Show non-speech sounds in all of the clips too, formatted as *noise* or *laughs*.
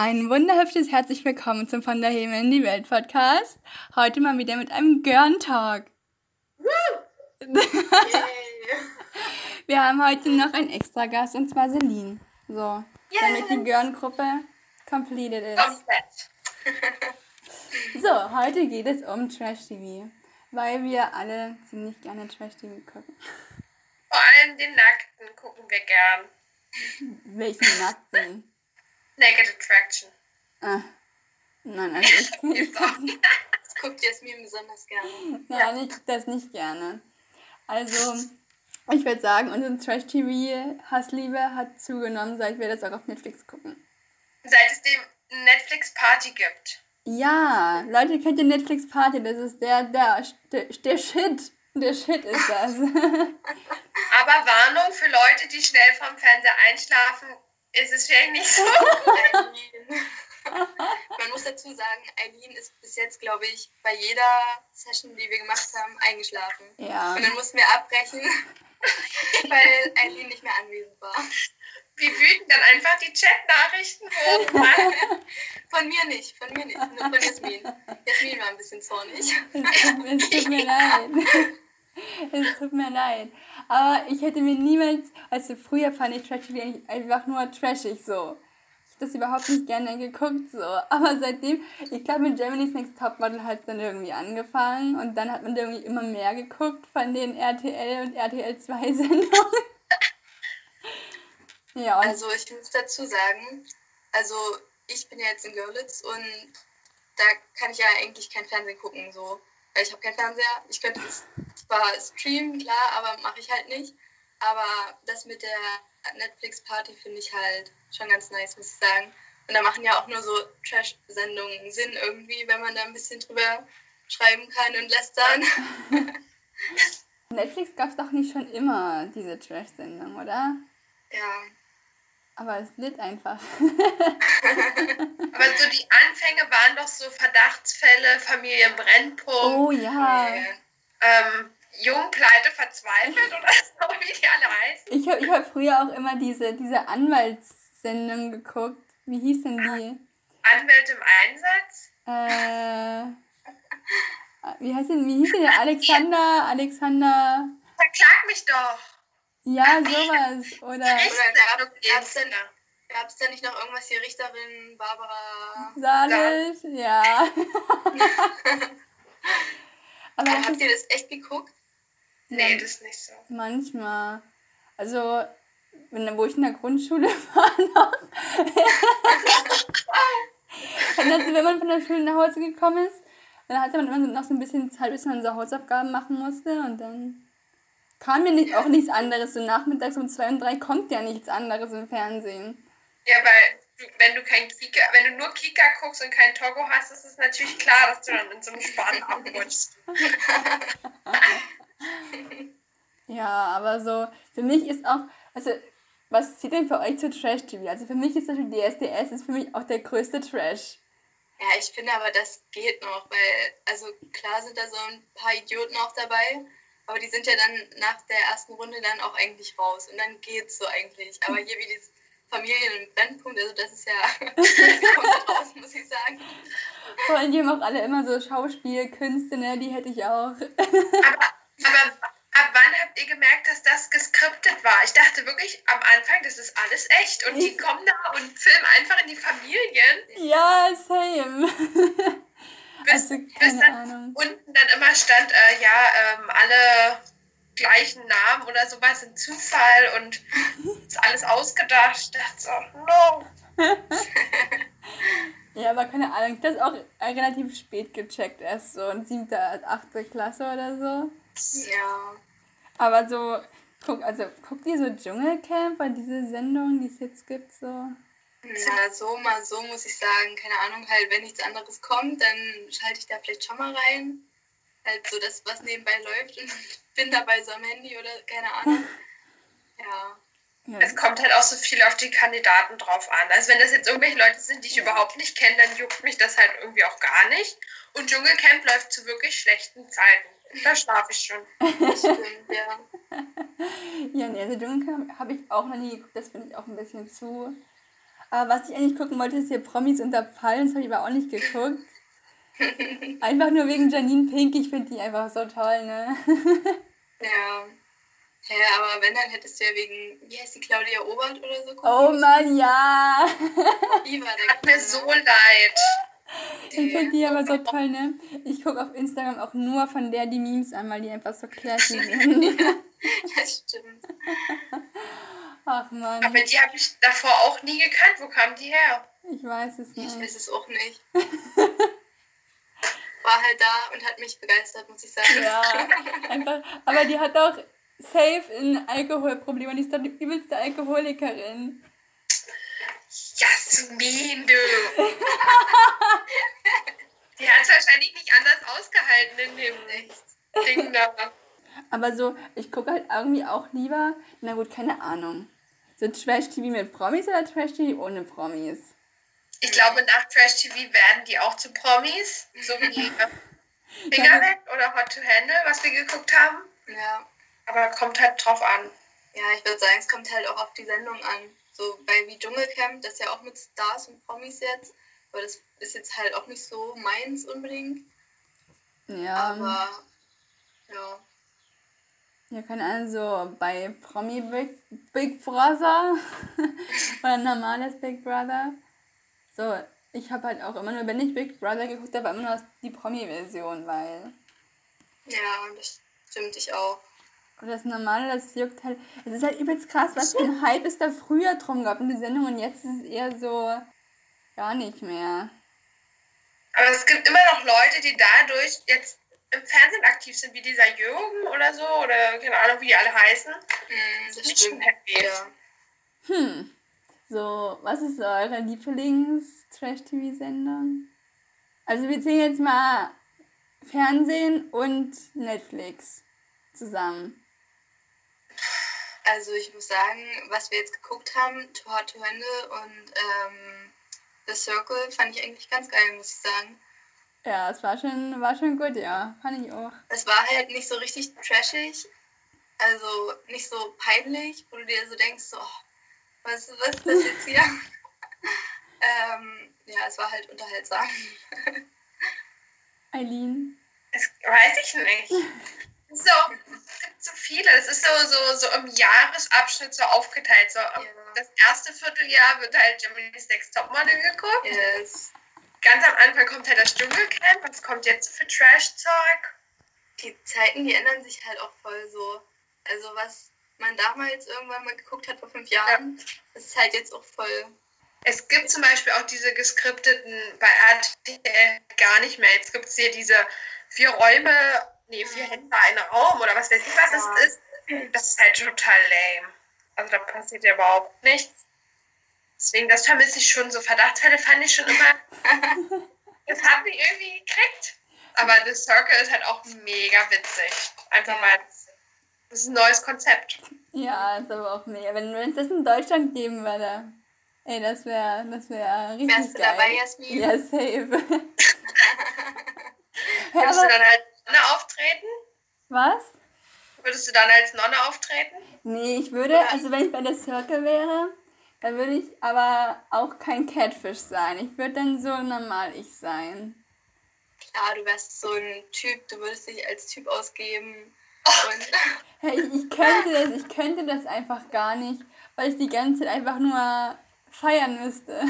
Ein wunderhübsches herzlich willkommen zum Von der Himmel in die Welt Podcast. Heute mal wieder mit einem Girn-Talk. *laughs* Wir haben heute noch einen extra Gast und zwar Celine. So, damit die Girn-Gruppe completed ist. *laughs* So, heute geht es um Trash-TV, weil wir alle ziemlich gerne Trash-TV gucken. Vor allem den Nackten gucken wir gern. *laughs* Welchen Nackten? Naked Attraction. Ah, nein, *laughs* also ich, Das guckt Jasmin besonders gerne. nein, ich guck das nicht gerne. Also, ich würde sagen, unsere Trash-TV-Hassliebe hat zugenommen, seit wir das auch auf Netflix gucken. Seit es dem Netflix Party gibt. Ja, Leute, kennt ihr Netflix Party? Das ist der, der, der, der Shit. Der Shit ist das. *laughs* Aber Warnung für Leute, die schnell vom Fernseher einschlafen, ist es vielleicht nicht so. Eileen. *laughs* Man muss dazu sagen, Eileen ist bis jetzt, glaube ich, bei jeder Session, die wir gemacht haben, eingeschlafen. ja. Und dann mussten wir abbrechen, *laughs* weil Eileen nicht mehr anwesend war. Wie wütend dann einfach die Chat-Nachrichten wurden. *laughs* Von mir nicht, von mir nicht, nur von Jasmin. Jasmin war ein bisschen zornig. Es tut mir leid. *laughs* Es tut mir leid. Aber ich hätte mir niemals, also früher fand ich Trash TV einfach nur trashig so. Ich habe das überhaupt nicht gerne geguckt so. Aber seitdem, ich glaube mit Germany's Next Topmodel hat es dann irgendwie angefangen und dann hat man irgendwie immer mehr geguckt von den RTL und RTL 2 *laughs* Sendungen. Ja, Also ich muss dazu sagen, also ich bin ja jetzt in Görlitz und da kann ich ja eigentlich kein Fernsehen gucken, so. Weil ich habe keinen Fernseher. Ich könnte es zwar streamen, klar, aber mache ich halt nicht. Aber das mit der Netflix-Party finde ich halt schon ganz nice, muss ich sagen. Und da machen ja auch nur so Trash-Sendungen Sinn irgendwie, wenn man da ein bisschen drüber schreiben kann und lästern. *laughs* Netflix gab es doch nicht schon immer diese Trash-Sendung, oder? Ja. Aber es litt einfach. *laughs* Aber so die Anfänge waren doch so Verdachtsfälle, Familie Brennpunkt, Oh ja. Äh, ähm, Jung, Pleite, Verzweifelt oder *laughs* so, wie die alle heißen. Ich habe ich hab früher auch immer diese, diese Anwaltssendung geguckt. Wie hieß denn die? Anwälte im Einsatz. Äh, wie heißt denn, wie hieß denn der? *laughs* Alexander, Alexander, Verklag mich doch. ja, sowas. Oder Oder Richter, gab es denn, gab's denn nicht noch irgendwas hier, Richterin Barbara? Salisch, ja. *laughs* Aber habt ihr das echt geguckt? Nee, das ist nicht so. manchmal. Also, wenn, wo ich in der Grundschule *laughs* war noch. *laughs* Also, wenn man von der Schule nach Hause gekommen ist, dann hatte man immer noch so ein bisschen Zeit, bis man so Hausaufgaben machen musste und dann kam mir nicht, auch nichts anderes. So nachmittags um zwei und drei kommt ja nichts anderes im Fernsehen. Ja, weil du, wenn du kein Kika, wenn du nur Kika guckst und kein Togo hast, ist es natürlich klar, dass du dann in so einem Sparen abrutschst. *laughs* *laughs* Ja, aber so, für mich ist auch, also, was zieht denn für euch zu Trash-TV? Also für mich ist zum Beispiel DSDS ist für mich auch der größte Trash. Ja, ich finde aber, das geht noch, weil, also klar sind da so ein paar Idioten auch dabei, aber die sind ja dann nach der ersten Runde dann auch eigentlich raus und dann geht's so eigentlich. Aber hier wie dieses Familien im Brennpunkt, also das ist ja *laughs* das kommt raus, muss ich sagen. Vor allem, die haben auch alle immer so Schauspielkünste, ne? Die hätte ich auch. Aber, aber ab wann habt ihr gemerkt, dass das geskriptet war? Ich dachte wirklich am Anfang, das ist alles echt. Und die kommen da und filmen einfach in die Familien, ja, same. *laughs* bis, Also, bis dann Ahnung. unten dann immer stand, äh, ja, ähm, alle gleichen Namen oder sowas sind Zufall und *laughs* ist alles ausgedacht. Ich dachte so, no. *laughs* Ja, aber keine Ahnung. Ich habe das auch relativ spät gecheckt, erst so in siebter, achte Klasse oder so. Ja. Aber so, guck, also guckt ihr so Dschungelcamp bei diese Sendung, die es jetzt gibt, so? Ja, so mal so muss ich sagen. Keine Ahnung, halt, wenn nichts anderes kommt, dann schalte ich da vielleicht schon mal rein. Halt so das, was nebenbei läuft und *laughs* bin dabei so am Handy oder keine Ahnung. *laughs* Ja. Ja, Es kommt halt auch so viel auf die Kandidaten drauf an. Also wenn das jetzt irgendwelche Leute sind, die ich überhaupt nicht kenne, dann juckt mich das halt irgendwie auch gar nicht. Und Dschungelcamp läuft zu wirklich schlechten Zeiten. Da schlafe ich schon. *laughs* Ja. Ja, nee, also Dschungelcamp habe ich auch noch nie geguckt, das finde ich auch ein bisschen zu. Aber was ich eigentlich gucken wollte, ist hier Promis unter Palmen. Das habe ich aber auch nicht geguckt. *laughs* Einfach nur wegen Janine Pink. Ich finde die einfach so toll, ne? Ja. Hä, aber wenn, dann hättest du ja wegen, wie heißt die, Claudia Obert oder so gucken Oh. Mann, ja. Die war der Hat mir so leid. Ich finde die aber so toll, ne? Ich gucke auf Instagram auch nur von der die Memes an, weil die einfach so classy *laughs* sind. Das stimmt. Ach Mann, Aber die habe ich davor auch nie gekannt. Wo kamen die her? ich weiß es Ich nicht. weiß es auch nicht. *laughs* War halt da und hat mich begeistert, muss ich sagen. Ja, einfach. Aber die hat doch safe ein Alkoholproblem und die ist doch die übelste Alkoholikerin. Jasmin, du. *laughs* die hat es wahrscheinlich nicht anders ausgehalten in dem Ding da. Aber so, ich gucke halt irgendwie auch lieber, na gut, keine Ahnung. So Trash-TV mit Promis oder Trash-TV ohne Promis? Ich glaube, nach Trash TV werden die auch zu Promis. So wie *laughs* Finger weg oder Hot to Handle, was wir geguckt haben. Ja. Aber kommt halt drauf an. Ja, ich würde sagen, es kommt halt auch auf die Sendung an. So bei wie Dschungelcamp, das ist ja auch mit Stars und Promis jetzt. Aber das ist jetzt halt auch nicht so meins unbedingt. Ja, Aber ja. ja, keine Ahnung, so bei Promi Big, Big Brother *laughs* oder normales Big Brother. So, ich habe halt auch immer nur, wenn ich Big Brother geguckt habe, immer nur die Promi-Version, weil Ja, das stimmt ich auch. Und das Normale, das juckt halt. Es ist halt übelst krass, was für ein Hype es da früher drum gab in die Sendung und jetzt ist es eher so gar nicht mehr. Aber es gibt immer noch Leute, die dadurch jetzt im Fernsehen aktiv sind, wie dieser Jürgen oder so, oder keine Ahnung, wie die alle heißen. Hm, das Nicht schon stimmt. happy. Ja. Hm. So, was ist eure Lieblings-Trash-TV-Sendung? Also wir zählen jetzt mal Fernsehen und Netflix zusammen. Also ich muss sagen, was wir jetzt geguckt haben, To Hot to Handle und ähm, The Circle, fand ich eigentlich ganz geil, muss ich sagen. Ja, es war schon, war schon gut, ja. Fand ich auch. Es war halt nicht so richtig trashig, also nicht so peinlich, wo du dir so denkst, so, oh, was, was ist das jetzt hier? *laughs* ähm, ja, es war halt unterhaltsam. *laughs* Eileen. Das weiß ich nicht. *laughs* So, es gibt so viele. Es ist so, so, so im Jahresabschnitt so aufgeteilt. So, Das erste Vierteljahr wird halt Germany's Next Topmodel geguckt. Yes. Ganz am Anfang kommt halt das Dschungelcamp. Was kommt jetzt für Trash-Zeug? Die Zeiten, die ändern sich halt auch voll so. Also was man damals irgendwann mal geguckt hat vor fünf Jahren, das ist halt jetzt auch voll. Es gibt zum Beispiel auch diese geskripteten bei RTL gar nicht mehr. Jetzt gibt es hier diese vier Räume, nee, vier Hände, ein Raum oder was weiß ich, was Ja. es ist. Das ist halt total lame. Also da passiert ja überhaupt nichts. Deswegen, das vermisse ich schon. So Verdachtsfälle fand ich schon immer. *laughs* das hat mich irgendwie gekriegt. Aber The Circle ist halt auch mega witzig. Einfach Ja. mal. Das ist ein neues Konzept. Ja, ist aber auch mega. Wenn wenn es das in Deutschland geben würde, ey, das wäre das wär richtig Wärst du geil. dabei, Jasmin? Ja, safe. *laughs* ja, Würdest du dann als Nonne auftreten? was? Würdest du dann als Nonne auftreten? Nee, ich würde, also wenn ich bei der Circle wäre, dann würde ich aber auch kein Catfish sein. Ich würde dann so normal ich sein. Klar, du wärst so ein Typ, du würdest dich als Typ ausgeben. Und *laughs* Hey, ich, ich könnte das, ich könnte das einfach gar nicht, weil ich die ganze Zeit einfach nur feiern müsste. *laughs*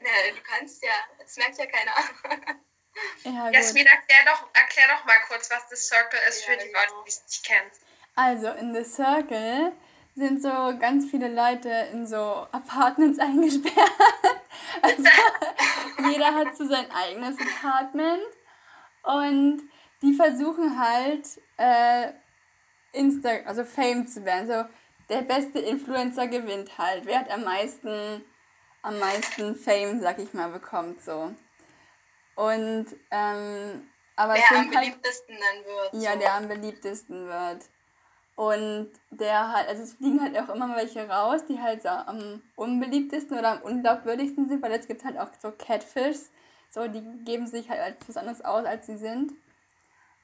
na, du kannst ja, das merkt ja keiner. Ja. Jasmin, erklär doch, erklär doch mal kurz, was The Circle ist Ja, für die genau. Leute, die es nicht kennen. Also in The Circle sind so ganz viele Leute in so Apartments *laughs* eingesperrt. Also *laughs* jeder hat so sein eigenes Apartment und die versuchen halt äh, Insta, also Fame zu werden. So der beste Influencer gewinnt halt. Wer hat am meisten, am meisten Fame, sag ich mal, bekommt so. Und ähm, aber es Wer am sind halt beliebtesten dann wird. ja, so. der am beliebtesten wird. Und der halt, also es fliegen halt auch immer welche raus, die halt so am unbeliebtesten oder am unglaubwürdigsten sind, weil jetzt gibt es halt auch so Catfish, so die geben sich halt als was anderes aus, als sie sind.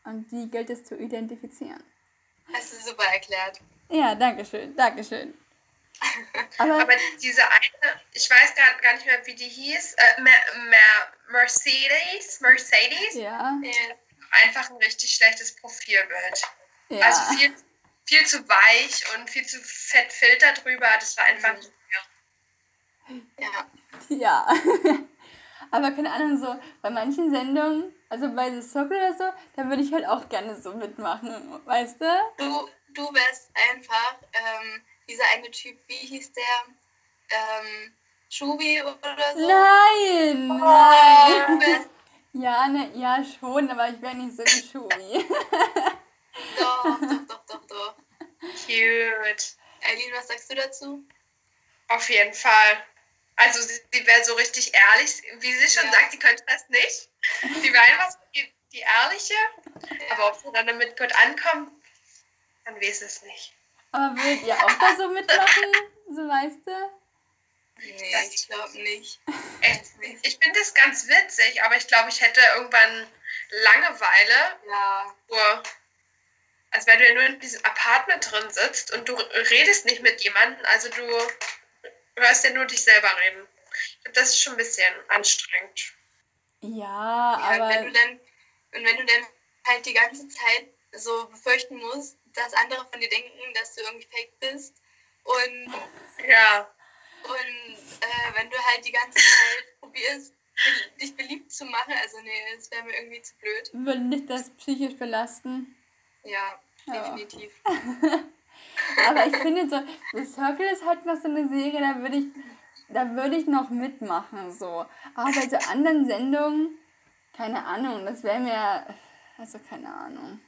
Und die gilt es zu identifizieren. Hast du super erklärt. Ja, danke schön, danke schön. Aber, Aber diese eine, ich weiß gar, gar nicht mehr, wie die hieß, äh, Mer Mer Mercedes, Mercedes, ja. einfach ein richtig schlechtes Profilbild. Ja. Also viel, viel zu weich und viel zu fett Filter drüber, das war einfach mhm. Ja. Ja. *laughs* Aber keine Ahnung, so bei manchen Sendungen, also bei The Circle oder so, da würde ich halt auch gerne so mitmachen, weißt du? Du, du wärst einfach ähm, dieser eine Typ, wie hieß der? Ähm, Schubi oder so? Nein! Oh, nein. *laughs* Ja, ne, ja, schon, aber ich wäre nicht so wie Schubi. *laughs* doch, doch, doch, doch, doch. Cute. Eileen, was sagst du dazu? Auf jeden Fall. Also sie, sie wäre so richtig ehrlich, wie sie schon ja. sagt, sie könnte das nicht. Sie wäre einfach so die, die Ehrliche. Ja. Aber ob sie dann damit gut ankommt, dann weiß es nicht. Aber würdet ihr auch da so mitmachen? So weißt du? Nee, ich glaube nicht. Echt, ich finde das ganz witzig, aber ich glaube, ich hätte irgendwann Langeweile. Ja. Nur, also wenn du nur in diesem Apartment drin sitzt und du redest nicht mit jemandem, also du hörst ja nur dich selber reden. Das ist schon ein bisschen anstrengend. Ja, ja aber. Wenn du dann, und wenn du dann halt die ganze Zeit so befürchten musst, dass andere von dir denken, dass du irgendwie fake bist. Und ja. Und äh, wenn du halt die ganze Zeit probierst, dich beliebt zu machen, also nee, das wäre mir irgendwie zu blöd. Würde nicht das psychisch belasten? Ja, definitiv. *laughs* Aber ich finde so, The Circle ist halt noch so eine Serie, da würde ich, da würde ich noch mitmachen, so. Aber bei so anderen Sendungen, keine Ahnung, das wäre mir, also keine Ahnung.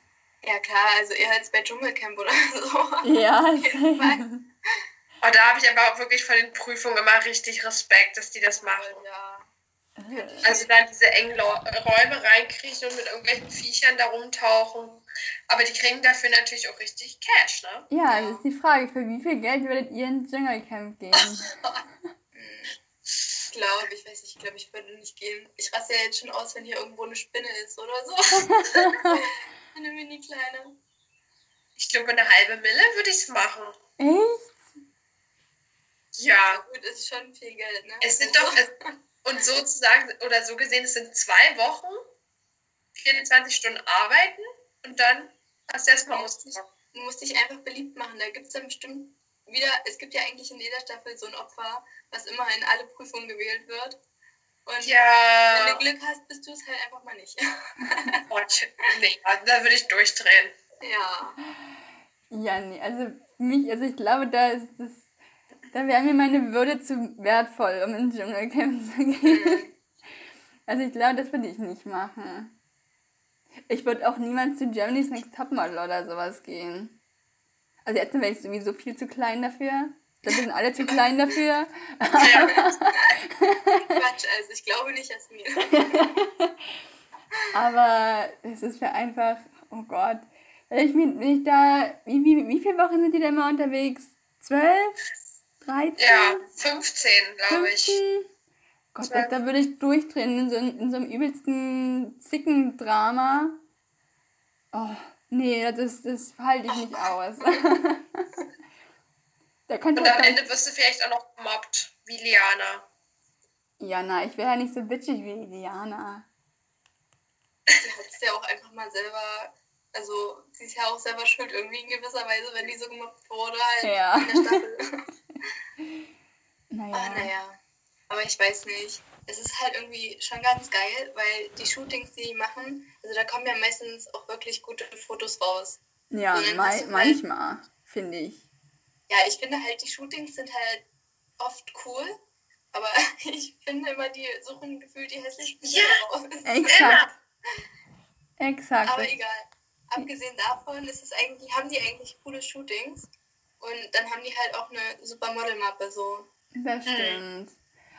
Ja klar, also eher als bei Dschungelcamp oder *laughs* so. Ja, Oh, da habe ich aber auch wirklich vor den Prüfungen immer richtig Respekt, dass die das machen. Ja. Also dann diese engen Räume reinkriechen und mit irgendwelchen Viechern da rumtauchen. Aber die kriegen dafür natürlich auch richtig Cash, ne? Ja, das ist die Frage, für wie viel Geld würdet ihr ins Dschungelcamp gehen? ich glaube, ich weiß nicht, ich glaube, ich würde nicht gehen. Ich raste ja jetzt schon aus, wenn hier irgendwo eine Spinne ist oder so. *laughs* eine mini kleine. Ich glaube, eine halbe Mille würde ich es machen. Echt? Ja. Gut, ist schon viel Geld, ne? Es sind doch, es, und sozusagen, oder so gesehen, es sind zwei Wochen, 24 Stunden arbeiten und dann hast du erstmal ausgezogen. Du musst dich einfach beliebt machen. Da gibt es dann bestimmt wieder, es gibt ja eigentlich in jeder Staffel so ein Opfer, was immer in alle Prüfungen gewählt wird. Und ja. wenn du Glück hast, bist du es halt einfach mal nicht. *laughs* Nee, also da würde ich durchdrehen. Ja. Ja, nee, also mich, also ich glaube, da ist das da wäre mir meine Würde zu wertvoll, um ins Dschungelcamp zu gehen. Also ich glaube, das würde ich nicht machen. Ich würde auch niemals zu Germany's Next Topmodel oder sowas gehen. Also jetzt wäre ich sowieso viel zu klein dafür. Da sind alle zu klein dafür. Ja. Quatsch, also ich glaube nicht, dass mir. *laughs* Aber es ist für einfach, oh Gott. Wenn ich, wenn ich da, wie, wie, wie viele Wochen sind die da immer unterwegs? Zwölf? 13? Ja, 15, glaube ich. Gott, da, da würde ich durchdrehen in so, in so einem übelsten Zickendrama. Oh, nee, das, das halte ich nicht aus. *laughs* Und am Ende wirst du vielleicht auch noch gemobbt, wie Liana. Ja, na, ich wäre ja nicht so bitchig wie Liana. Sie hat es ja auch einfach mal selber also sie ist ja auch selber schuld irgendwie in gewisser Weise, wenn die so gemobbt wurde halt ja. in der Staffel. *laughs* naja. Ah, naja. Aber ich weiß nicht. Es ist halt irgendwie schon ganz geil, weil die Shootings, die die machen, also da kommen ja meistens auch wirklich gute Fotos raus. Ja, ma halt manchmal, finde ich. Ja, ich finde halt, die Shootings sind halt oft cool, aber *laughs* ich finde immer, die suchen gefühlt die hässlichsten ja, raus. Exakt. Exakt. Aber egal abgesehen davon ist es eigentlich, haben die eigentlich coole Shootings. Und dann haben die halt auch eine super Modelmappe so. Das hm. stimmt. Mhm.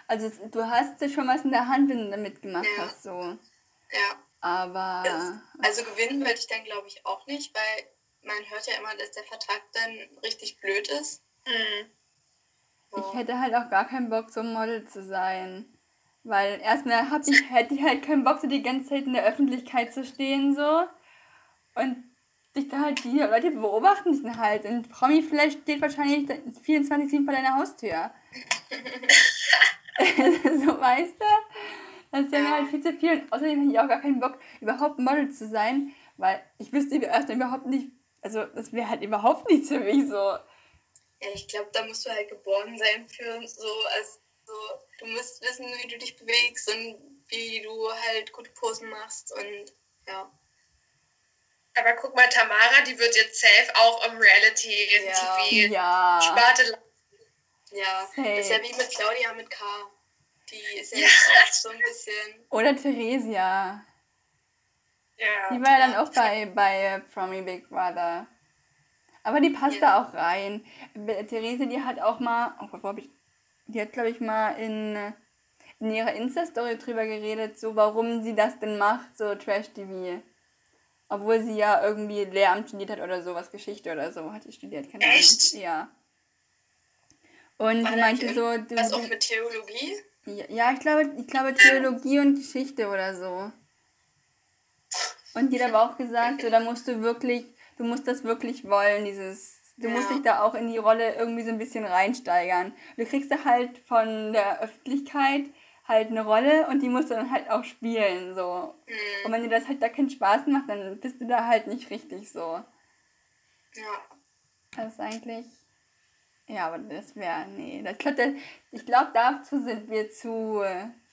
Also du hast ja schon was in der Hand, wenn du damit gemacht ja. hast, so. Ja. Aber. also gewinnen wollte ich dann glaube ich auch nicht, weil man hört ja immer, dass der Vertrag dann richtig blöd ist. Mhm. So. Ich hätte halt auch gar keinen Bock, so ein Model zu sein. Weil erstmal hab ich, hätte ich halt keinen Bock, so die ganze Zeit in der Öffentlichkeit zu stehen, so. Und dich da halt, die Leute beobachten dich dann halt. Und Promi vielleicht steht wahrscheinlich 24-7 vor deiner Haustür. *laughs* *laughs* so, weißt du? Das ist ja mir halt viel zu viel. Und außerdem habe ich auch gar keinen Bock, überhaupt Model zu sein, weil ich wüsste erst überhaupt nicht, also das wäre halt überhaupt nichts für mich so. Ja, ich glaube, da musst du halt geboren sein für so, also du musst wissen, wie du dich bewegst und wie du halt gute Posen machst und ja. Aber guck mal, Tamara, die wird jetzt safe auch im Reality-TV Ja. Sparte. Ja, Safe. das ist ja wie mit Claudia mit K. Die ist ja, Ja. jetzt auch so ein bisschen. Oder Theresia. Ja. Die war ja dann auch bei, bei Promi Big Brother. Aber die passt Ja. da auch rein. Therese, die hat auch mal, oh Gott, wo hab ich, die hat, glaube ich, mal in, in ihrer Insta-Story drüber geredet, so warum sie das denn macht, so Trash-TV. Obwohl sie ja irgendwie Lehramt studiert hat oder sowas, Geschichte oder so, hat sie studiert, keine Echt? Ahnung. Ja. Und War sie meinte so, du, Was auch mit Theologie? ja, ja, ich glaube, ich glaube Theologie und Geschichte oder so. Und die hat aber auch gesagt, so, da musst du wirklich, du musst das wirklich wollen, dieses, du musst Ja. dich da auch in die Rolle irgendwie so ein bisschen reinsteigern. Du kriegst da halt von der Öffentlichkeit halt eine Rolle und die musst du dann halt auch spielen, so. Hm, Und wenn dir das halt da keinen Spaß macht, dann bist du da halt nicht richtig so. ja. Das ist eigentlich. Ja, aber das wäre. Nee. Das, ich glaube, dazu sind wir zu,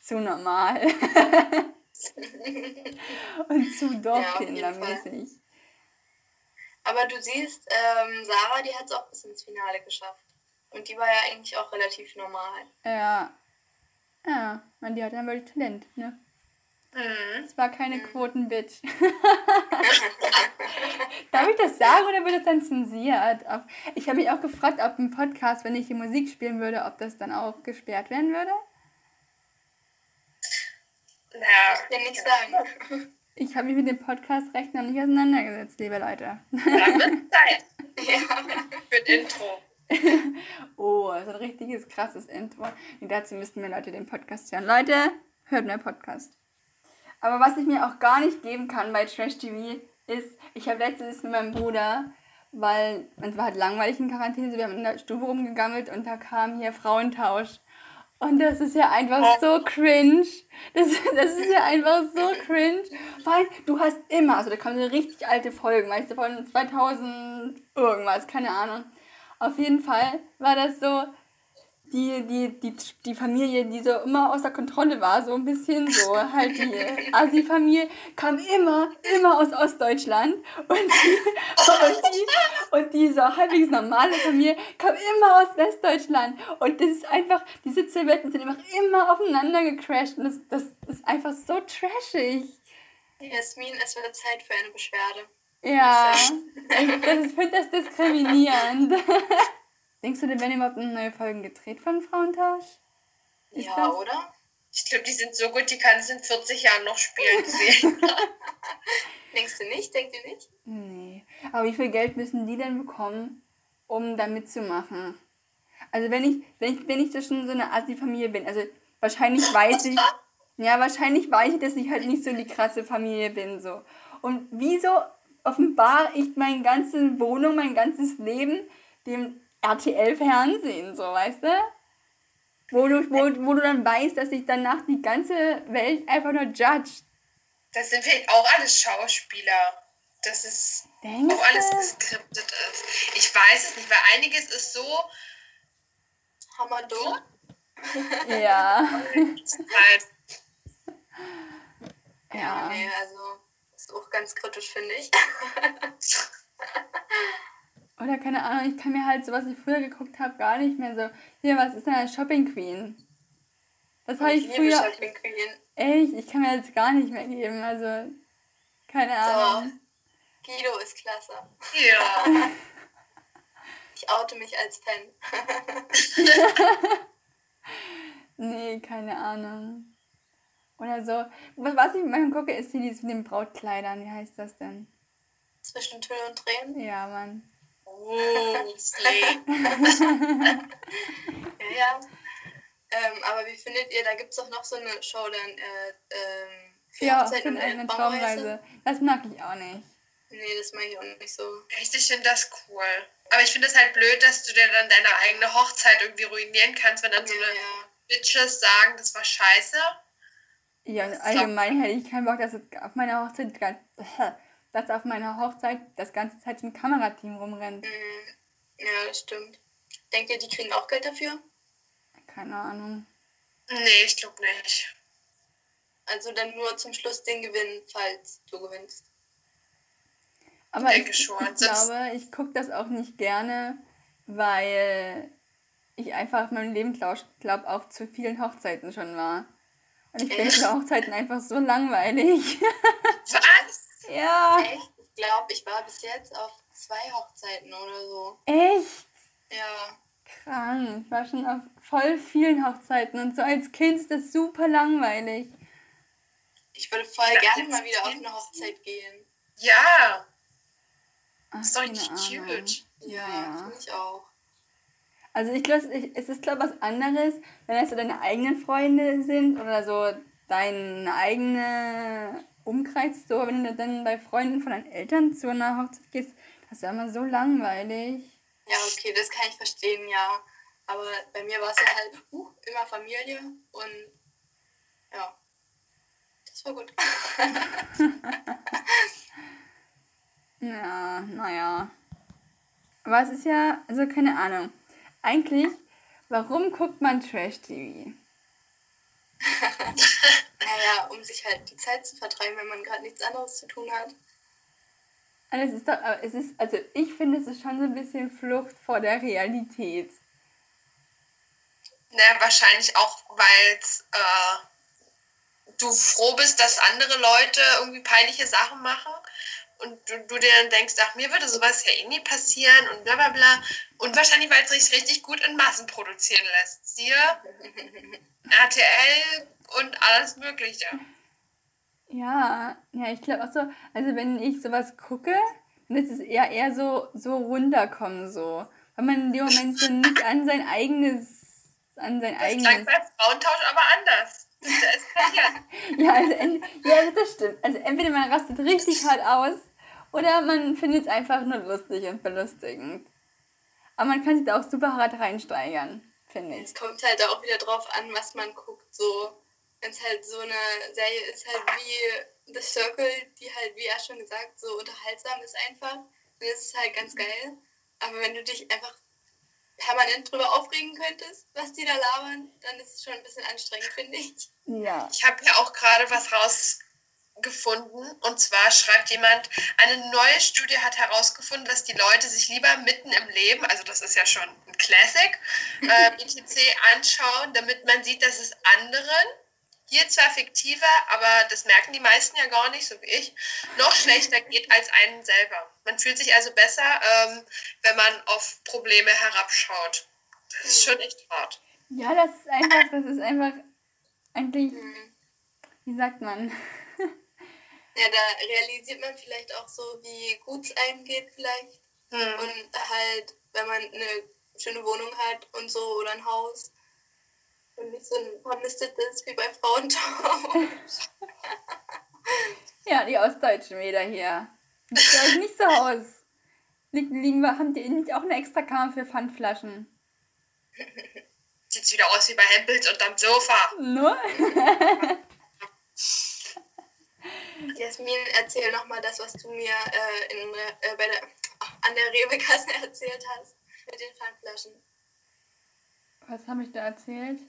zu normal. *laughs* *laughs* Und zu Dorfkindermäßig. Aber du siehst, ähm, Sarah, die hat es auch bis ins Finale geschafft. Und die war ja eigentlich auch relativ normal. Ja. Ja, man, die hat dann wirklich Talent, ne? Mhm. Es war keine Quotenbitch. *laughs* Darf ich das sagen oder wird das dann zensiert? Ich habe mich auch gefragt, ob ein Podcast, wenn ich die Musik spielen würde, ob das dann auch gesperrt werden würde. Ja. Ich kann nichts sagen. Ich habe mich mit dem Podcast-Recht noch nicht auseinandergesetzt, liebe Leute. Da wird *laughs* Zeit ja. für ein Intro. Oh, so ein richtiges krasses Intro. Und dazu müssten wir Leute den Podcast hören. Leute, hört mehr Podcast. Aber was ich mir auch gar nicht geben kann bei Trash TV ist, ich habe letztens mit meinem Bruder, weil es war halt langweilig in Quarantäne, so wir haben in der Stube rumgegammelt und da kam hier Frauentausch. Und das ist ja einfach so cringe. Das, das ist ja einfach so cringe. Weil du hast immer, also da kamen so richtig alte Folgen, weißt du, von 2000 irgendwas, keine Ahnung. Auf jeden Fall war das so, die, die, die, die Familie, die so immer außer Kontrolle war, so ein bisschen so, halt die *laughs* Asi-Familie, kam immer, immer aus Ostdeutschland und die, und die, und die so halbwegs normale Familie kam immer aus Westdeutschland und das ist einfach, diese zwei Welten sind einfach immer aufeinander gecrashed und das, das ist einfach so trashig. Jasmin, es wird Zeit für eine Beschwerde. Ja, ich, finde das diskriminierend. *laughs* Denkst du, denn werden überhaupt neue Folgen gedreht von Frauentausch? Ist ja, das- oder? Ich glaube, die sind so gut, die kann es in 40 Jahren noch spielen *laughs* sehen. *laughs* Denkst du nicht? Denkt ihr nicht? Nee. Aber wie viel Geld müssen die denn bekommen, um da mitzumachen? Also wenn ich, wenn ich, wenn ich so schon so eine Assi-Familie bin, also wahrscheinlich weiß ich, *laughs* ja, wahrscheinlich weiß ich, dass ich halt nicht so die krasse Familie bin, so. Und wieso offenbare ich meine ganze Wohnung, mein ganzes Leben dem RTL-Fernsehen, so, weißt du? Wo du, wo, wo du dann weißt, dass ich danach die ganze Welt einfach nur judge. Das sind vielleicht auch alles Schauspieler. Das ist Denkst auch alles geskriptet ist. Ich weiß es nicht, weil einiges ist so Hammer dumm. Ja. halt, Ja. Nee, also ist auch ganz kritisch, finde ich. *laughs* Oder keine Ahnung, ich kann mir halt so, was ich früher geguckt habe, gar nicht mehr so. Hier, was ist denn eine Shopping Queen? Das habe ich liebe früher. Shopping Queen. Echt, ich kann mir jetzt gar nicht mehr geben. Also, keine Ahnung. Guido ist klasse. ja. *laughs* Ich oute mich als Fan. *laughs* *laughs* Nee, keine Ahnung. Oder so. Was ich manchmal gucke, ist hier dieses mit den Brautkleidern. Wie heißt das denn? Zwischen Tüll und Tränen. Ja, Mann. Oh, Slay. *laughs* Ja, ja. Ähm, aber wie findet ihr, da gibt es doch noch so eine Show dann, äh, ähm, für Ja, Hochzeit sind und eine Traumreise. Das mag ich auch nicht. Nee, das mache ich auch nicht so. Echt, ich finde das cool. Aber ich finde es halt blöd, dass du dir dann deine eigene Hochzeit irgendwie ruinieren kannst, wenn dann so Ja, eine ja. Bitches sagen, das war scheiße. Ja, allgemein hätte ich keinen Bock, dass es auf meiner Hochzeit, ganz- *laughs* dass auf meiner Hochzeit das ganze Zeit ein Kamerateam rumrennt. Mhm. Ja, das stimmt. Denkt ihr, die kriegen auch Geld dafür? Keine Ahnung. Nee, ich glaube nicht. Also dann nur zum Schluss den Gewinn, falls du gewinnst. Aber Ich ich, ich glaube, ich gucke das auch nicht gerne, weil ich einfach in meinem Leben, glaube glaub, auf zu vielen Hochzeiten schon war. Und ich finde Hochzeiten einfach so langweilig. *laughs* Ja, Echt? Ich glaube, ich war bis jetzt auf zwei Hochzeiten oder so. echt Ja. krank. Ich war schon auf voll vielen Hochzeiten und so als Kind ist das super langweilig. Ich würde voll Ja, gerne mal wieder auf eine Hochzeit gehen. Ja, Ach, ist doch richtig Ahnung. cute. Ja, Ja. finde ich auch. Also ich glaube, es ist glaube was anderes, wenn das so deine eigenen Freunde sind oder so dein eigene Umkreis, so wenn du dann bei Freunden von deinen Eltern zu einer Hochzeit gehst, das ist ja immer so langweilig. Ja, okay, das kann ich verstehen, ja. Aber bei mir war es ja halt uh, immer Familie und ja, das war gut. *laughs* Ja, naja. Aber es ist ja, also keine Ahnung. Eigentlich, warum guckt man Trash-TV? *laughs* naja, um sich halt die Zeit zu vertreiben, wenn man gerade nichts anderes zu tun hat. Also es ist doch, es ist, also ich finde, es ist schon so ein bisschen Flucht vor der Realität. Na, wahrscheinlich auch, weil äh, du froh bist, dass andere Leute irgendwie peinliche Sachen machen und du, du dir dann denkst, ach, mir würde sowas ja eh nie passieren und bla bla bla. Und wahrscheinlich, weil es sich richtig gut in Massen produzieren lässt. Siehe *laughs* RTL und alles Mögliche. Ja, ja, ich glaube auch so, also wenn ich sowas gucke, dann ist es eher eher so, so runterkommen so. Weil man in dem Moment so nicht *laughs* an sein eigenes, an sein Das eigenes. klang bei Frauentausch aber anders. Das ist. Ja, *laughs* also ja, das stimmt. Also entweder man rastet richtig hart aus oder man findet es einfach nur lustig und belustigend. Aber man kann sich da auch super hart reinsteigern, finde ich. Es kommt halt auch wieder drauf an, was man guckt. So, wenn es halt so eine Serie ist, halt wie The Circle, die halt, wie er schon gesagt, so unterhaltsam ist einfach, dann ist es halt ganz geil. Aber wenn du dich einfach permanent drüber aufregen könntest, was die da labern, dann ist es schon ein bisschen anstrengend, finde ich. Ja. Ich habe ja auch gerade was rausgefunden. Und zwar schreibt jemand, eine neue Studie hat herausgefunden, dass die Leute sich lieber mitten im Leben, also das ist ja schon ein Classic, *laughs* äh, etc. anschauen, damit man sieht, dass es anderen, hier zwar fiktiver, aber das merken die meisten ja gar nicht, so wie ich, noch schlechter geht als einen selber. Man fühlt sich also besser, ähm, wenn man auf Probleme herabschaut. Das ist schon echt hart. Ja, das ist einfach, das ist einfach eigentlich, Mhm. wie sagt man? Ja, da realisiert man vielleicht auch so, wie gut es einem geht vielleicht. Hm. Und halt, wenn man eine schöne Wohnung hat und so oder ein Haus und nicht so ein vermistetes wie bei Frauentausch. *laughs* Ja, die Ostdeutschen wieder hier. Sieht euch nicht so aus. Liegen, liegen, wir- haben die nicht auch eine extra Kammer für Pfandflaschen? Sieht's wieder aus wie bei Hempels unterm Sofa. Nur? *laughs* Jasmin, erzähl nochmal das, was du mir äh, in, äh, der, an der Rewe-Kasse *laughs* erzählt hast mit den Pfandflaschen. Was habe ich da erzählt?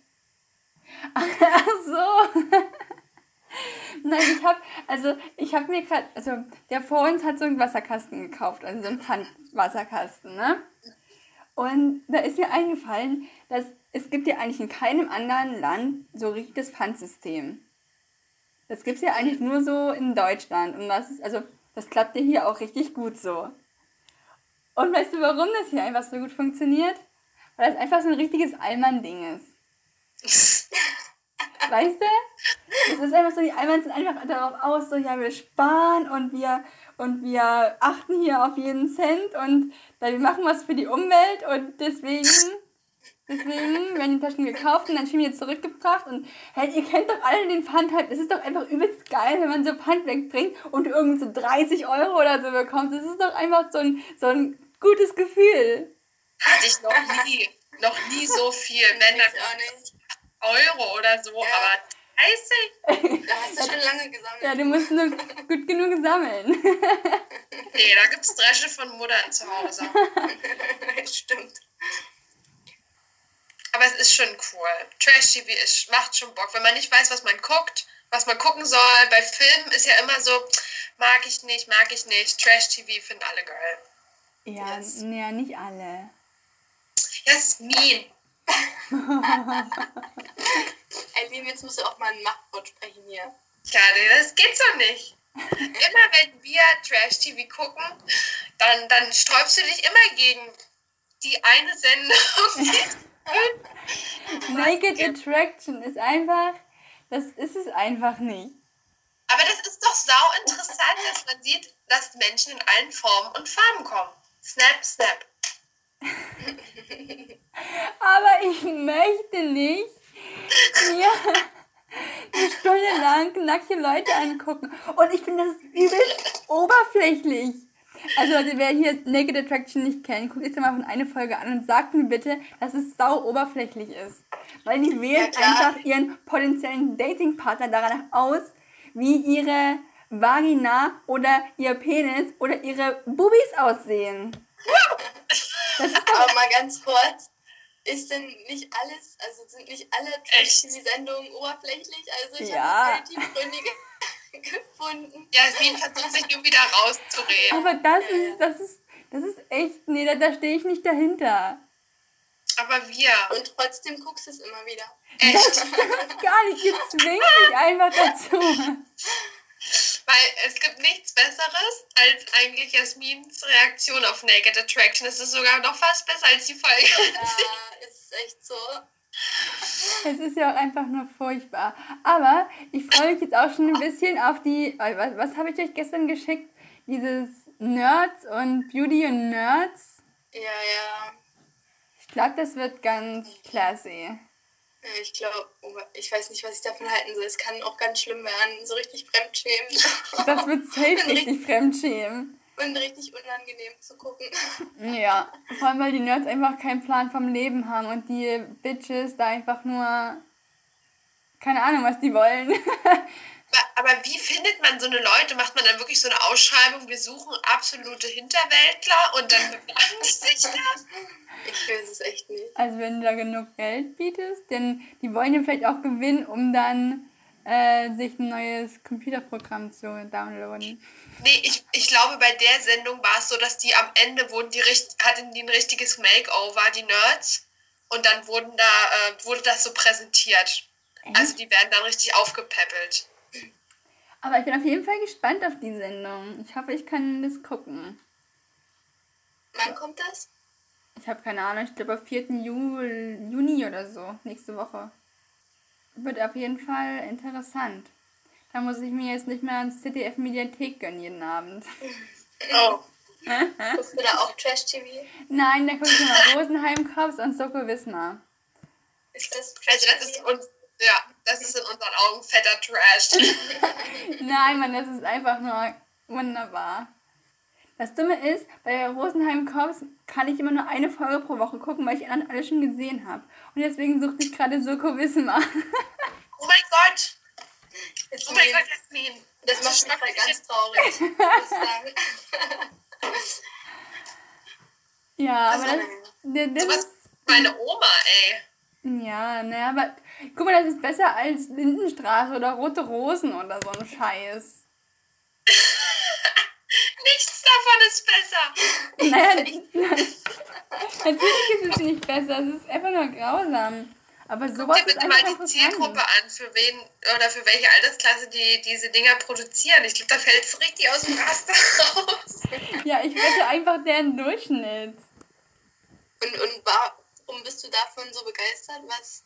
*laughs* Ach so. *laughs* Nein, ich habe, also ich habe mir gerade, also der vor uns hat so einen Wasserkasten gekauft, also so einen Pfandwasserkasten, ne? Und da ist mir eingefallen, dass es gibt ja eigentlich in keinem anderen Land so richtiges Pfandsystem. Das gibt es ja eigentlich nur so in Deutschland. Und das ist, also, das klappt ja hier auch richtig gut so. Und weißt du, warum das hier einfach so gut funktioniert? Weil das einfach so ein richtiges Allmann-Ding ist. *laughs* Weißt du? Das ist einfach so, die Allmanns sind einfach darauf aus, so, ja, wir sparen und wir, und wir achten hier auf jeden Cent und wir machen was für die Umwelt und deswegen, *laughs* Deswegen werden die Taschen gekauft und dann schon wieder zurückgebracht. Und hey, ihr kennt doch alle den Pfand halt. Es ist doch einfach übelst geil, wenn man so Pfand wegbringt und irgendwie so 30 Euro oder so bekommt. Das ist doch einfach so ein, so ein gutes Gefühl. Hatte ich noch nie. noch nie so viel. Wenn dann auch nicht. Euro oder so, Ja. aber 30? Da hast du schon lange gesammelt. Ja, du musst nur gut genug sammeln. Nee, da gibt's Dresche von Muttern zu Hause. *laughs* Stimmt. Aber es ist schon cool. Trash-TV ist, macht schon Bock. Wenn man nicht weiß, was man guckt, was man gucken soll, bei Filmen ist ja immer so, mag ich nicht, mag ich nicht. Trash-TV finden alle geil. Ja, Yes. ja, nicht alle. Jasmin, *laughs* Eileen, jetzt musst du auch mal ein Machtwort sprechen hier. nee, das geht so nicht. Immer wenn wir Trash-TV gucken, dann, dann sträubst du dich immer gegen die eine Sendung. *laughs* *laughs* *laughs* Naked Attraction ist einfach, das ist es einfach nicht. Aber das ist doch sau interessant, dass man sieht, dass Menschen in allen Formen und Farben kommen. Snap, snap. *laughs* Aber ich möchte nicht mir eine Stunde lang nackte Leute angucken. Und ich finde das übelst oberflächlich. Also Leute, wer hier Naked Attraction nicht kennt, guckt jetzt mal von eine Folge an und sagt mir bitte, dass es sau oberflächlich ist. Weil die wählen klar. einfach ihren potenziellen Datingpartner daran aus, wie ihre Vagina oder ihr Penis oder ihre Bubis aussehen. Aber mal ganz kurz. Ist denn nicht alles, also sind nicht alle Echt? Trash-TV-Sendungen oberflächlich? Also ich Ja. habe eine tiefgründige gefunden. Jasmin versucht sich irgendwie da rauszureden. Aber das ist, das ist, das ist echt, nee, da, da stehe ich nicht dahinter. Aber wir. Und trotzdem guckst du es immer wieder. Echt. Gar nicht, ihr zwingt mich einfach dazu. Weil es gibt nichts Besseres als eigentlich Jasmins Reaktion auf Naked Attraction. Es ist sogar noch fast besser als die Folge. Ja, ist echt so. Es ist ja auch einfach nur furchtbar. Aber ich freue mich jetzt auch schon ein bisschen auf die, äh, was, was habe ich euch gestern geschickt? Dieses Nerds und Beauty und Nerds. Ja, ja. Ich glaube, das wird ganz classy. Ich glaube, ich weiß nicht, was ich davon halten soll. Es kann auch ganz schlimm werden, so richtig fremdschämen Das wird *laughs* safe richtig fremdschämen. Und richtig unangenehm zu gucken. *laughs* Ja, vor allem, weil die Nerds einfach keinen Plan vom Leben haben und die Bitches da einfach nur keine Ahnung, was die wollen. *laughs* Aber wie findet man so eine Leute? Macht man dann wirklich so eine Ausschreibung, wir suchen absolute Hinterwäldler und dann bewerben sich da? Ich weiß es echt nicht. Also wenn du da genug Geld bietest, denn die wollen ja vielleicht auch gewinnen, um dann äh, sich ein neues Computerprogramm zu downloaden. Nee, ich, ich glaube, bei der Sendung war es so, dass die am Ende wurden die richt- hatten die ein richtiges Makeover, die Nerds. Und dann wurden da, äh, wurde das so präsentiert. Also die werden dann richtig aufgepäppelt. Aber ich bin auf jeden Fall gespannt auf die Sendung. Ich hoffe, ich kann das gucken. Wann kommt das? Ich habe keine Ahnung, ich glaube am 4. Juli, Juni oder so, nächste Woche. Wird auf jeden Fall interessant. Da muss ich mir jetzt nicht mehr ans ZDF-Mediathek gönnen jeden Abend. Oh. *laughs* Guckst du da auch Trash-TV? Nein, da gucke ich immer Rosenheim Cops und Soko Wismar. Ist das Also das ist uns, ja, das ist in unseren Augen fetter Trash. *laughs* Nein, Mann, das ist einfach nur wunderbar. Das Dumme ist, bei Rosenheim Cops kann ich immer nur eine Folge pro Woche gucken, weil ich die anderen alle schon gesehen habe. Und deswegen suchte ich gerade Soko Wismar. *laughs* Oh mein Gott! Ist Oh mein Gott, Jasmin! Das macht mich halt ganz traurig. *laughs* Ja, aber Also, das, das, das Sowas ist meine Oma, ey. Ja, naja, aber guck mal, das ist besser als Lindenstraße oder Rote Rosen oder so ein Scheiß. *laughs* Nichts davon ist besser. Naja, *laughs* natürlich ist es nicht besser, es ist einfach nur grausam. Aber sowas Guck dir bitte mal die Zielgruppe an, für wen oder für welche Altersklasse die diese Dinger produzieren. Ich glaube, da fällt es richtig aus dem Raster raus. *laughs* Ja, ich wette einfach deren Durchschnitt. Und, und warum bist du davon so begeistert? Was?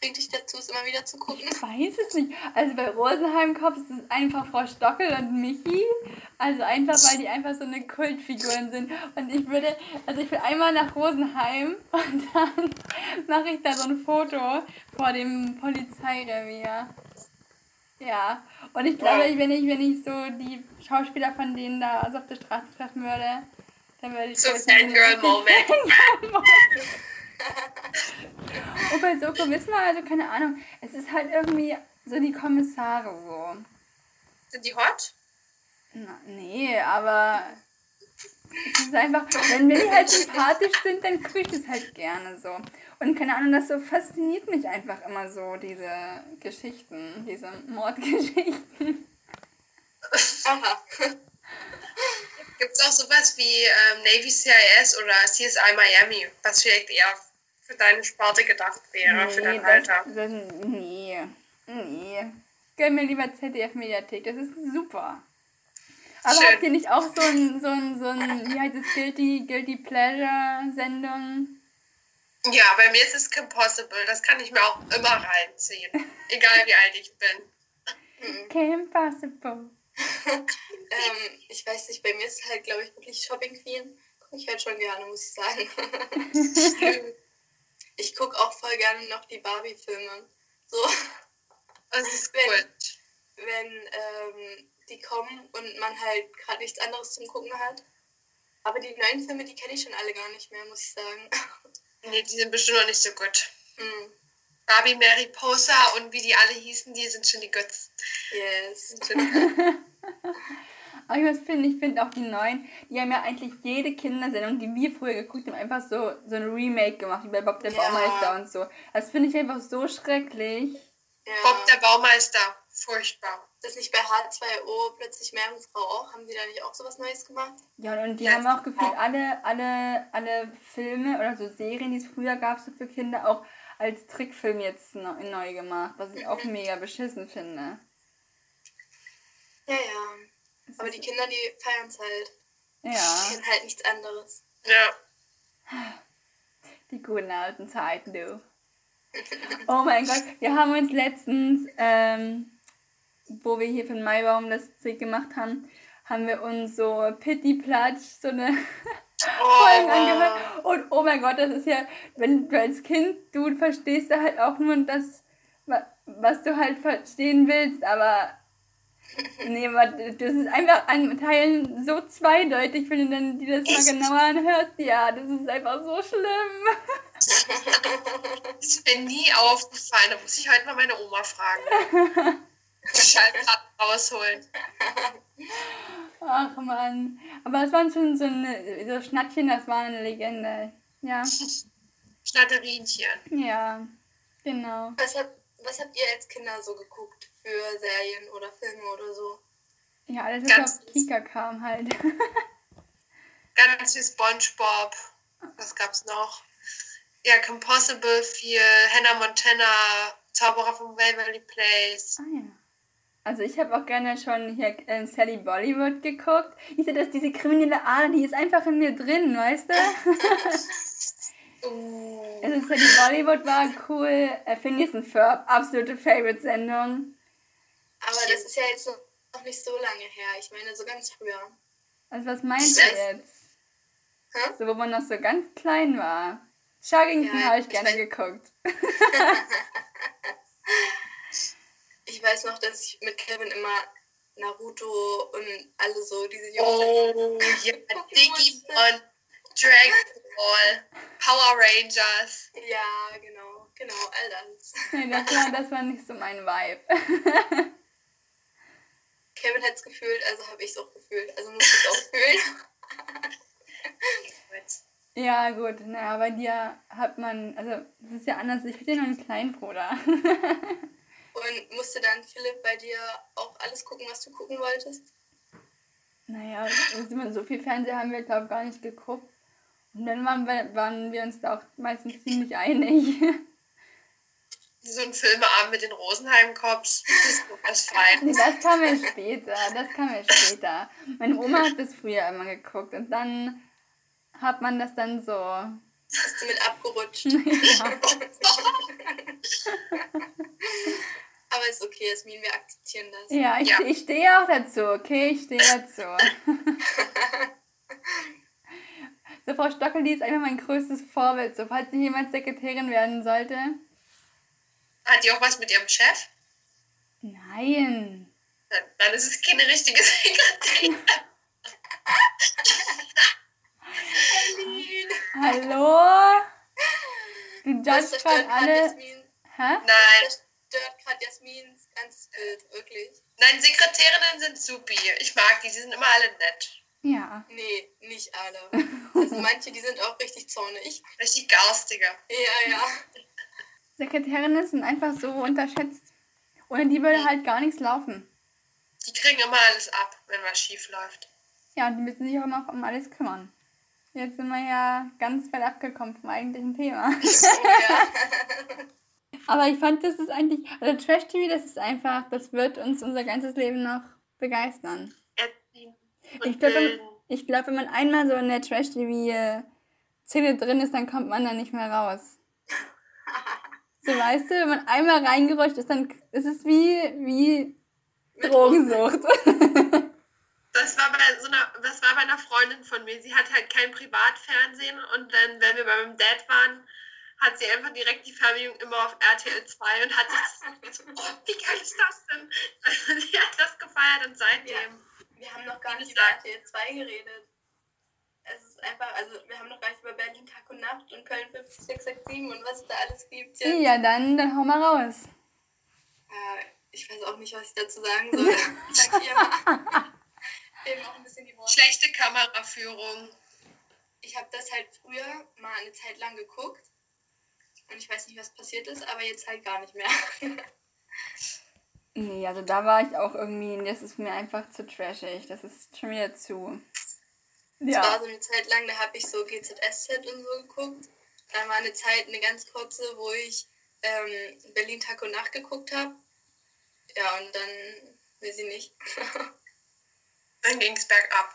Bringt dich dazu, es immer wieder zu gucken? Ich weiß es nicht. Also bei Rosenheim Cops ist es einfach Frau Stockel und Michi. Also einfach, weil die einfach so eine Kultfiguren sind. Und ich würde, also ich will einmal nach Rosenheim *laughs* und dann mache ich da so ein Foto vor dem Polizeirevier. Ja. Und ich glaube, wenn ich, wenn ich so die Schauspieler von denen da also auf der Straße treffen würde, dann würde ich. So Fangirl-Moment. *laughs* Und bei Soko wissen wir also, keine Ahnung, es ist halt irgendwie so die Kommissare so. Sind die hot? Na, nee, aber es ist einfach, wenn wir die halt sympathisch sind, dann gucke ich das halt gerne so. Und keine Ahnung, das so fasziniert mich einfach immer so, diese Geschichten, diese Mordgeschichten. Aha. Gibt es auch sowas wie ähm, Navy CIS oder CSI Miami, was vielleicht eher für deine Sparte gedacht wäre, für dein das, Alter? das, nee, nee. Gönn mir lieber ZDF-Mediathek, das ist super. Aber Schön. habt ihr nicht auch so ein, so ein, so ein, wie heißt es, Guilty, Guilty Pleasure-Sendung? Ja, bei mir ist es Kim Possible. Das kann ich mir auch immer reinziehen. *laughs* Egal wie alt ich bin. Kim Possible. *laughs* Ähm, ich weiß nicht, bei mir ist halt, glaube ich, wirklich Shopping Queen. Gucke ich halt schon gerne, muss ich sagen. *laughs* ich gucke auch voll gerne noch die Barbie-Filme. So, *laughs* Das ist Wenn- cool. wenn ähm, die kommen und man halt gerade nichts anderes zum Gucken hat. Aber die neuen Filme, die kenne ich schon alle gar nicht mehr, muss ich sagen. *laughs* Nee, die sind bestimmt noch nicht so gut. Hm, Barbie, Mary Posa und wie die alle hießen, die sind schon die Götz. yes. *laughs* Aber ich muss finden, ich finde auch die neuen, die haben ja eigentlich jede Kindersendung, die wir früher geguckt haben, einfach so, so ein Remake gemacht, wie bei Bob der Ja. Baumeister und so. Das finde ich einfach so schrecklich. Ja. Bob der Baumeister. Furchtbar. Das nicht bei H2O plötzlich Meerjungfrau auch? Haben die da nicht auch sowas Neues gemacht? Ja, und die Ja, haben auch gefühlt alle, alle, alle Filme oder so Serien, die es früher gab, so für Kinder, auch als Trickfilm jetzt neu, neu gemacht, was ich auch mega beschissen finde. Ja, ja. Es Aber die Kinder, die feiern es halt. Die ja, kennen halt nichts anderes. Ja. die guten alten Zeiten, du. *laughs* Oh mein Gott, wir haben uns letztens, ähm, wo wir hier für den Maibaum das Trick gemacht haben, haben wir uns so Pitti Platsch, so eine *laughs* Folgen angehört. Und oh mein Gott, das ist ja, wenn du als Kind, du verstehst da halt auch nur das, wa- was du halt verstehen willst, aber nee, aber das ist einfach an Teilen so zweideutig, wenn du dann dir das mal genauer anhörst. Ja, das ist einfach so schlimm. Das *laughs* ist mir nie aufgefallen. Da muss ich heute mal meine Oma fragen. Schallplatten rausholen. Ach man. Aber es waren schon so, eine, so Schnattchen, das war eine Legende. Ja, Schnatterinchen. ja, genau. Was, hab, was habt ihr als Kinder so geguckt für Serien oder Filme oder so? Ja, alles, was Ganz- auf Kika kam halt. *laughs* Ganz viel Spongebob. Was gab's noch? Ja, Kim Possible, viel Hannah Montana, Zauberer vom Waverly Place. Ah ja. Also ich habe auch gerne schon hier äh, Sally Bollywood geguckt. Ich sehe, dass diese kriminelle Ader, die ist einfach in mir drin, weißt du? *laughs* *laughs* Uh, Also Sally Bollywood war cool. Äh, Phineas Ferb, absolute Favorite-Sendung. Aber das ist ja jetzt noch nicht so lange her. Ich meine, so ganz früher. Also was meinst du Was? jetzt? Hä? So, wo man noch so ganz klein war. Shuggington Ja, habe ich ich gerne weiß- geguckt. *laughs* *laughs* Ich weiß noch, dass ich mit Kevin immer Naruto und alle so diese Jungs. oh, ja, *laughs* Digimon, Dragon Ball, Power Rangers. Ja, genau, genau, all das. Nee, das war, das war nicht so mein Vibe. Kevin hat es gefühlt, also habe ich es auch gefühlt. Also muss ich es auch fühlen. *laughs* ja, gut. Naja, bei dir hat man, also, das ist ja anders. Ich hatte ja noch einen kleinen Bruder. *laughs* Und musste dann Philipp bei dir auch alles gucken, was du gucken wolltest? naja, so viel Fernseher haben wir, glaube ich, gar nicht geguckt. Und dann waren wir, waren wir uns da auch meistens ziemlich einig. *laughs* So ein Filmeabend mit den Rosenheim-Cops. Das ist doch das Nee, das kam ja später. Das kam ja später. Meine Oma hat das früher immer geguckt und dann hat man das dann so Bist du mit abgerutscht? *laughs* ja. *laughs* Aber ist okay, Jasmin, wir akzeptieren das. ja, ich, Ja. ich stehe auch dazu, okay? Ich stehe dazu. *laughs* so, Frau Stockel, die ist einfach mein größtes Vorbild. So, falls ich jemals Sekretärin werden sollte. Hat die auch was mit ihrem Chef? Nein. Dann, dann ist es keine richtige *laughs* Sekretärin. Hallo? Du Das judgst zerstört gerade alle. Jasmin, Hä? Nein, das stört gerade Jasmins ganzes Bild, wirklich. nein, Sekretärinnen sind supi. Ich mag die, die sind immer alle nett. Ja. Nee, nicht alle. *laughs* Also manche, die sind auch richtig zornig. Richtig garstiger. Ja, ja. Sekretärinnen sind einfach so unterschätzt. Ohne die würde halt gar nichts laufen. Die kriegen immer alles ab, wenn was schief läuft. Ja, und die müssen sich auch noch um alles kümmern. Jetzt sind wir ja ganz weit abgekommen vom eigentlichen Thema. *laughs* Aber ich fand, das ist eigentlich, also Trash-TV, das ist einfach, das wird uns unser ganzes Leben noch begeistern. Erziehen Ich glaube, wenn, ich glaub, wenn man einmal so in der Trash-TV-Szene drin ist, dann kommt man da nicht mehr raus. So, weißt du, wenn man einmal reingerutscht ist, dann ist es wie, wie Drogensucht. *laughs* Das war bei so einer, das war bei einer Freundin von mir. Sie hat halt kein Privatfernsehen und dann, wenn wir bei meinem Dad waren, hat sie einfach direkt die Fernbedienung immer auf RTL 2 und hat sich so, oh, wie geil ist das denn? Also *laughs* sie hat das gefeiert und seitdem. Wir haben noch gar nicht über. RTL 2 geredet. Es ist einfach, also wir haben noch gar nicht über Berlin Tag und Nacht und Köln 5667 und was es da alles gibt. Jetzt. ja, dann, dann hau mal raus. Äh, ich weiß auch nicht, was ich dazu sagen soll. *laughs* Ihr mal. Eben auch ein bisschen die Worte. Schlechte Kameraführung. Ich habe das halt früher mal eine Zeit lang geguckt. Und ich weiß nicht, was passiert ist, aber jetzt halt gar nicht mehr. Nee, also da war ich auch irgendwie, das ist mir einfach zu trashig. Das ist schon wieder zu. Es war Ja. so eine Zeit lang, da habe ich so GZSZ und so geguckt. Dann war eine Zeit, eine ganz kurze, wo ich ähm, Berlin Tag und Nacht geguckt habe. Ja, und dann, weiß ich nicht, *laughs* Dann ging es bergab.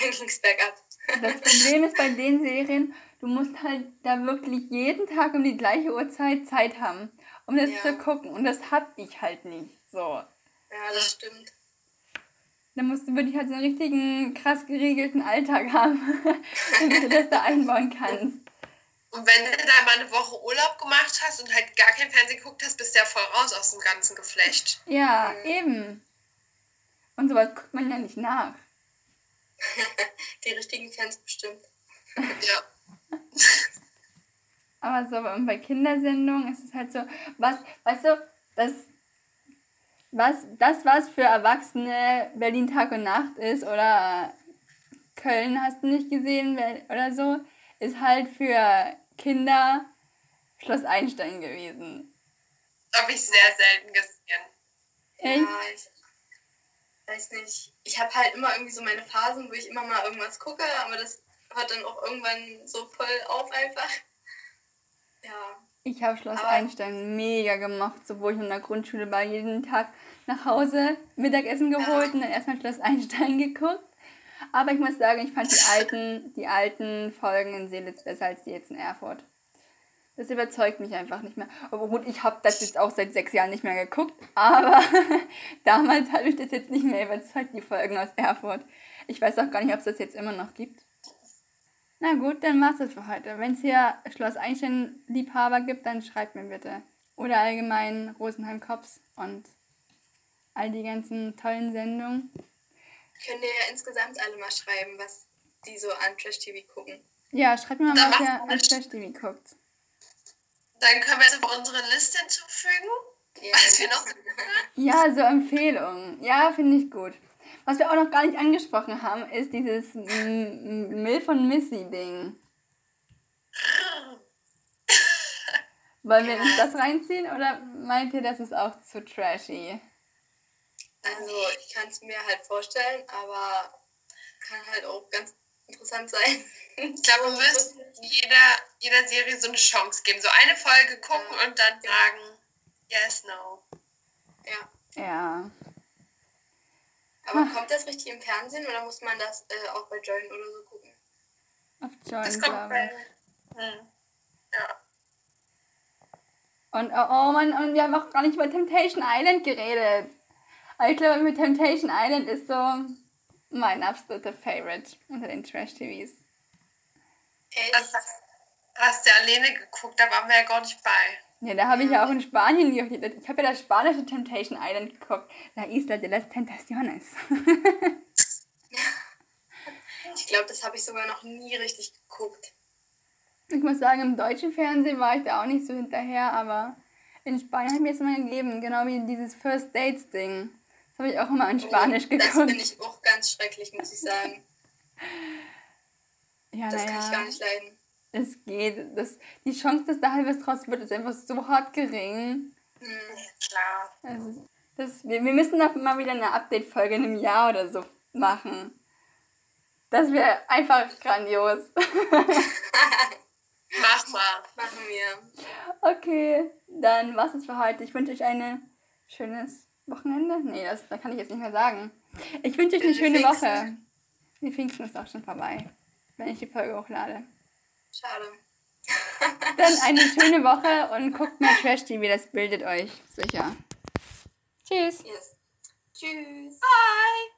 dann ging es bergab. Das Problem ist bei den Serien, du musst halt da wirklich jeden Tag um die gleiche Uhrzeit Zeit haben, um das Ja. zu gucken. Und das hab ich halt nicht. So. Ja, das stimmt. Da musst du wirklich halt so einen richtigen krass geregelten Alltag haben, *laughs* damit du das da einbauen kannst. Und wenn du da mal eine Woche Urlaub gemacht hast und halt gar kein Fernsehen geguckt hast, bist du ja voll raus aus dem ganzen Geflecht. Ja, Mhm. eben. Und sowas guckt man ja nicht nach. *laughs* Die richtigen Fans bestimmt. *laughs* Ja. Aber so bei Kindersendungen ist es halt so, was, weißt du, das, was, das, was für Erwachsene Berlin Tag und Nacht ist oder Köln hast du nicht gesehen oder so, ist halt für Kinder Schloss Einstein gewesen. Habe ich sehr selten gesehen. Echt? Ja, ich weiß nicht. Ich habe halt immer irgendwie so meine Phasen, wo ich immer mal irgendwas gucke, aber das hört dann auch irgendwann so voll auf einfach. Ja. Ich habe Schloss Aber- Einstein mega gemacht, so wo ich in der Grundschule war, jeden Tag nach Hause Mittagessen geholt und dann erstmal Schloss Einstein *laughs* geguckt. Aber ich muss sagen, ich fand die alten, die alten Folgen in Seelitz besser als die jetzt in Erfurt. Das überzeugt mich einfach nicht mehr. Aber gut, ich habe das jetzt auch seit sechs Jahren nicht mehr geguckt, aber *laughs* damals hat mich das jetzt nicht mehr überzeugt, die Folgen aus Erfurt. Ich weiß auch gar nicht, ob es das jetzt immer noch gibt. Na gut, dann war's das für heute. Wenn es hier Schloss Einstein-Liebhaber gibt, dann schreibt mir bitte. Oder allgemein Rosenheim Cops und all die ganzen tollen Sendungen. Könnt ihr ja insgesamt alle mal schreiben, was die so an Trash-TV gucken. Ja, schreibt mir mal, was ihr an. Trash-TV guckt. Dann können wir jetzt auf unsere Liste hinzufügen, Ja. was wir noch Ja, so Empfehlungen. Ja, finde ich gut. Was wir auch noch gar nicht angesprochen haben, ist dieses M- M- Milf und Missy-Ding. Wollen wir uns das reinziehen oder meint ihr, das ist auch zu trashy? Also ich kann es mir halt vorstellen, aber kann halt auch ganz interessant sein. *laughs* Ich glaube, wir müssen jeder, jeder Serie so eine Chance geben. So eine Folge gucken Ja. und dann sagen, yes, no. Ja. Ja. Aber kommt das richtig im Fernsehen oder muss man das äh, auch bei Join oder so gucken? Auf Das Join, kommt glaube bei. Hm. Ja. Und oh, oh Mann, und wir haben auch gar nicht über Temptation Island geredet. Aber ich glaube, mit Temptation Island ist so mein absoluter Favorite unter den Trash-TVs. Echt? Das hast du alleine geguckt, da waren wir ja gar nicht bei. Ja, da habe ich ja auch in Spanien, geguckt. ich habe ja das spanische Temptation Island geguckt. La Isla de las Tentaciones. *laughs* Ich glaube, das habe ich sogar noch nie richtig geguckt. Ich muss sagen, im deutschen Fernsehen war ich da auch nicht so hinterher, aber in Spanien habe ich es immer gegeben, genau wie dieses First Dates Ding. Das habe ich auch immer in Spanisch Oh, Das geguckt. finde ich auch ganz schrecklich, muss ich sagen. ja, Das kann ich gar naja, nicht leiden. Es geht. Das, die Chance, dass da was draus wird, ist einfach so hart gering. Hm. Klar. Also, das, wir, wir müssen da mal wieder eine Update-Folge in einem Jahr oder so machen. Das wäre einfach grandios. *laughs* Mach mal. Machen wir. Okay, dann war's es für heute. Ich wünsche euch ein schönes Wochenende. Nee, das, da kann ich jetzt nicht mehr sagen. Ich wünsche euch eine Schöne. Woche. Die Pfingsten ist auch schon vorbei, wenn ich die Folge hochlade. Schade. Dann eine schöne Woche und guckt mal Trash TV, das bildet euch sicher. Tschüss. Yes. Tschüss. Bye.